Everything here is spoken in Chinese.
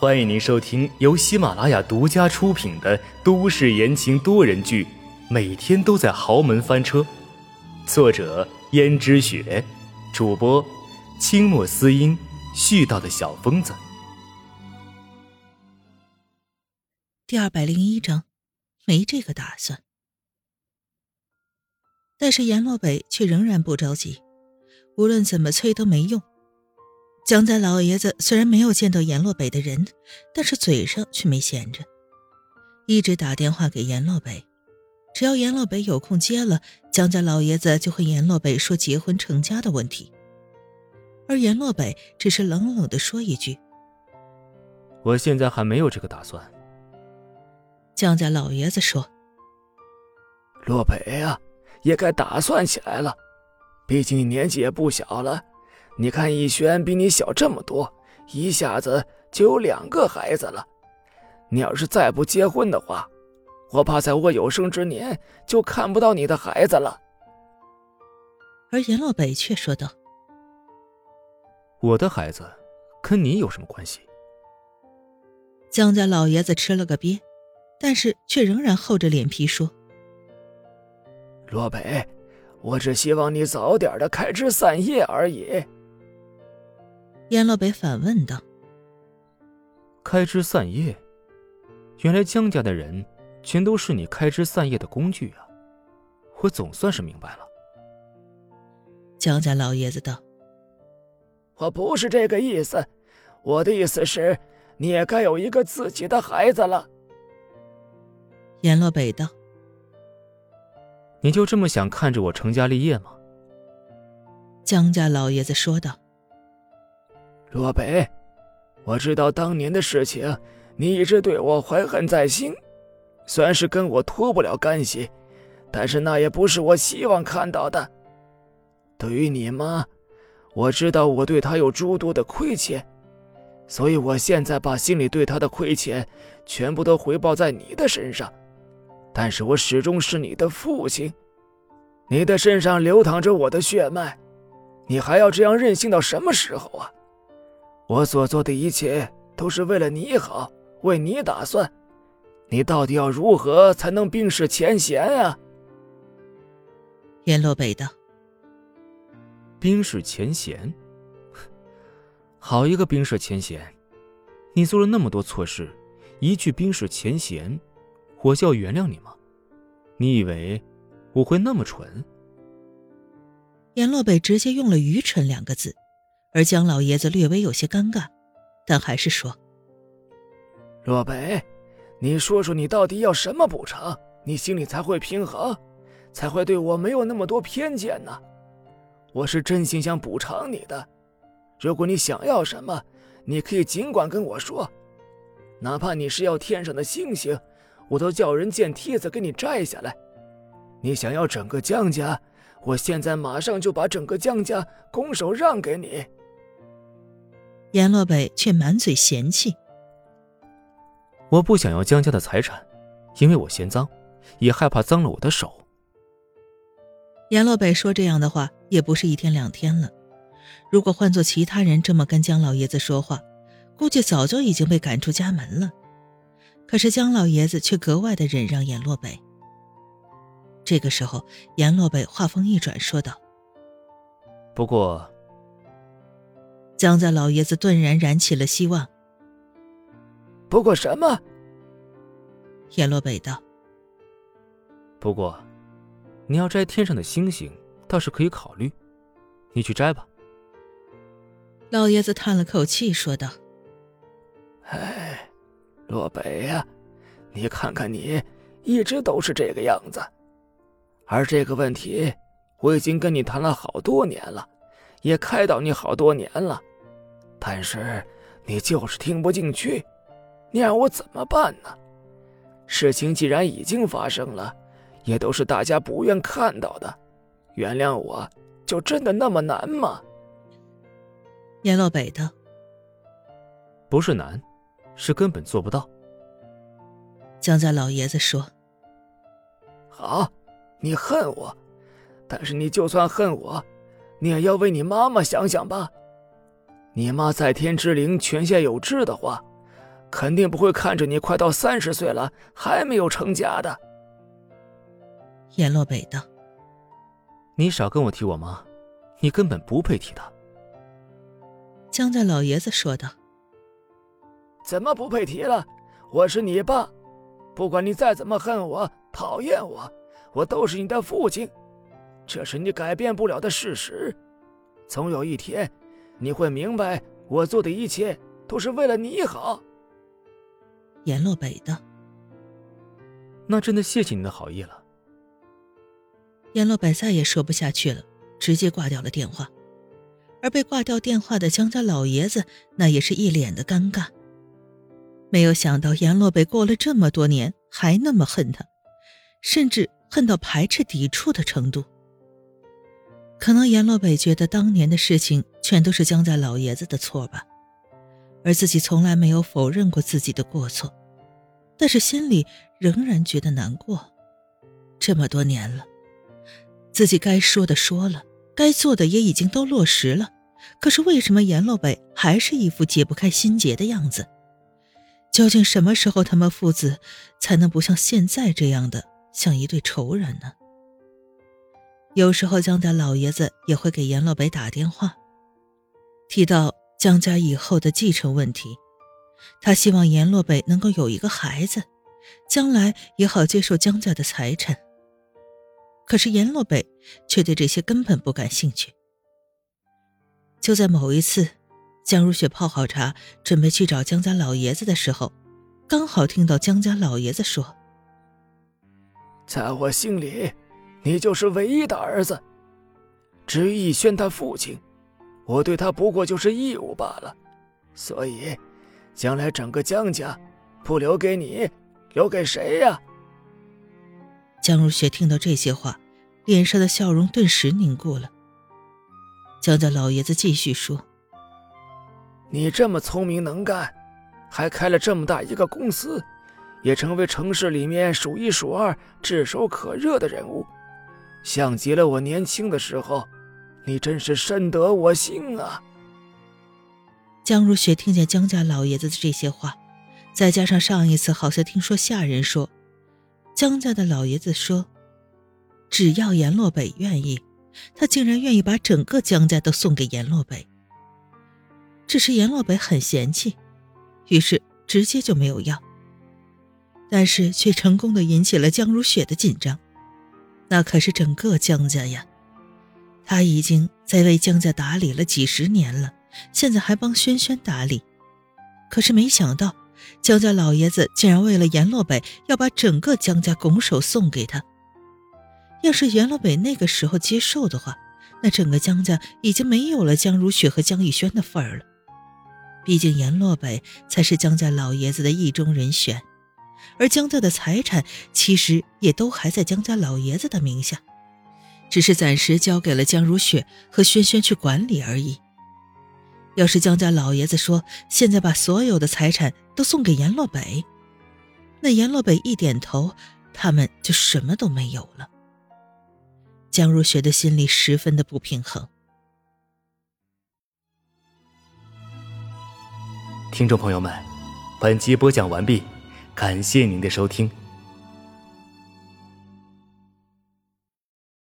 欢迎您收听由喜马拉雅独家出品的都市言情多人剧《每天都在豪门翻车》，作者：胭脂雪，主播：清墨思音，絮叨的小疯子。第二百零一章，没这个打算。但是阎洛北却仍然不着急，无论怎么催都没用。江家老爷子虽然没有见到阎洛北的人，但是嘴上却没闲着，一直打电话给阎洛北。只要阎洛北有空接了，江家老爷子就和阎洛北说结婚成家的问题。而阎洛北只是冷冷的说一句：“我现在还没有这个打算。”江家老爷子说：“洛北啊。”也该打算起来了，毕竟你年纪也不小了。你看逸轩比你小这么多，一下子就有两个孩子了。你要是再不结婚的话，我怕在我有生之年就看不到你的孩子了。而严洛北却说道：“我的孩子跟你有什么关系？”江家老爷子吃了个瘪，但是却仍然厚着脸皮说。洛北，我只希望你早点的开枝散叶而已。阎洛北反问道：“开枝散叶？原来江家的人全都是你开枝散叶的工具啊！我总算是明白了。”江家老爷子道：“我不是这个意思，我的意思是，你也该有一个自己的孩子了。”阎洛北道。你就这么想看着我成家立业吗？江家老爷子说道。若北，我知道当年的事情，你一直对我怀恨在心，虽然是跟我脱不了干系，但是那也不是我希望看到的。对于你妈，我知道我对她有诸多的亏欠，所以我现在把心里对她的亏欠，全部都回报在你的身上。但是我始终是你的父亲，你的身上流淌着我的血脉，你还要这样任性到什么时候啊？我所做的一切都是为了你好，为你打算，你到底要如何才能冰释前嫌啊？阎洛北道：“冰释前嫌，好一个冰释前嫌！你做了那么多错事，一句冰释前嫌。”我就要原谅你吗？你以为我会那么蠢？阎洛北直接用了“愚蠢”两个字，而江老爷子略微有些尴尬，但还是说：“洛北，你说说你到底要什么补偿，你心里才会平衡，才会对我没有那么多偏见呢？我是真心想补偿你的，如果你想要什么，你可以尽管跟我说，哪怕你是要天上的星星。”我都叫人建梯子给你摘下来。你想要整个江家，我现在马上就把整个江家拱手让给你。阎洛北却满嘴嫌弃：“我不想要江家的财产，因为我嫌脏，也害怕脏了我的手。”阎洛北说这样的话也不是一天两天了。如果换做其他人这么跟江老爷子说话，估计早就已经被赶出家门了。可是江老爷子却格外的忍让阎洛北。这个时候，阎洛北话锋一转，说道：“不过。”江家老爷子顿然燃起了希望。不过什么？阎洛北道：“不过，你要摘天上的星星，倒是可以考虑。你去摘吧。”老爷子叹了口气，说道：“哎。”洛北呀，你看看你，一直都是这个样子。而这个问题，我已经跟你谈了好多年了，也开导你好多年了，但是你就是听不进去。你让我怎么办呢？事情既然已经发生了，也都是大家不愿看到的。原谅我，就真的那么难吗？阎洛北道：“不是难。”是根本做不到。江家老爷子说：“好，你恨我，但是你就算恨我，你也要为你妈妈想想吧。你妈在天之灵，泉下有知的话，肯定不会看着你快到三十岁了还没有成家的。阎洛北道：“你少跟我提我妈，你根本不配提她。”江家老爷子说道：“怎么不配提了？我是你爸，不管你再怎么恨我、讨厌我，我都是你的父亲，这是你改变不了的事实。总有一天，你会明白，我做的一切都是为了你好。”阎洛北道：“那真的谢谢你的好意了。”阎洛北再也说不下去了，直接挂掉了电话。而被挂掉电话的江家老爷子，那也是一脸的尴尬。没有想到阎洛北过了这么多年还那么恨他，甚至恨到排斥抵触的程度。可能阎洛北觉得当年的事情全都是江家老爷子的错吧，而自己从来没有否认过自己的过错，但是心里仍然觉得难过。这么多年了，自己该说的说了。该做的也已经都落实了，可是为什么阎洛北还是一副解不开心结的样子？究竟什么时候他们父子才能不像现在这样的像一对仇人呢？有时候江家老爷子也会给阎洛北打电话，提到江家以后的继承问题，他希望阎洛北能够有一个孩子，将来也好接受江家的财产。可是阎洛北却对这些根本不感兴趣。就在某一次，江如雪泡好茶，准备去找江家老爷子的时候，刚好听到江家老爷子说：“在我心里，你就是唯一的儿子。至于逸轩他父亲，我对他不过就是义务罢了。所以，将来整个江家，不留给你，留给谁呀？”江如雪听到这些话，脸上的笑容顿时凝固了。江家老爷子继续说：“你这么聪明能干，还开了这么大一个公司，也成为城市里面数一数二、炙手可热的人物，像极了我年轻的时候。你真是深得我心啊！”江如雪听见江家老爷子的这些话，再加上上一次好像听说下人说。江家的老爷子说：“只要阎洛北愿意，他竟然愿意把整个江家都送给阎洛北。只是阎洛北很嫌弃，于是直接就没有要。但是却成功的引起了江如雪的紧张，那可是整个江家呀！他已经在为江家打理了几十年了，现在还帮轩轩打理，可是没想到。”江家老爷子竟然为了阎洛北要把整个江家拱手送给他。要是阎洛北那个时候接受的话，那整个江家已经没有了江如雪和江逸轩的份儿了。毕竟阎洛北才是江家老爷子的意中人选，而江家的财产其实也都还在江家老爷子的名下，只是暂时交给了江如雪和轩轩去管理而已。要是江家老爷子说现在把所有的财产都送给阎洛北，那阎洛北一点头，他们就什么都没有了。江如雪的心里十分的不平衡。听众朋友们，本集播讲完毕，感谢您的收听。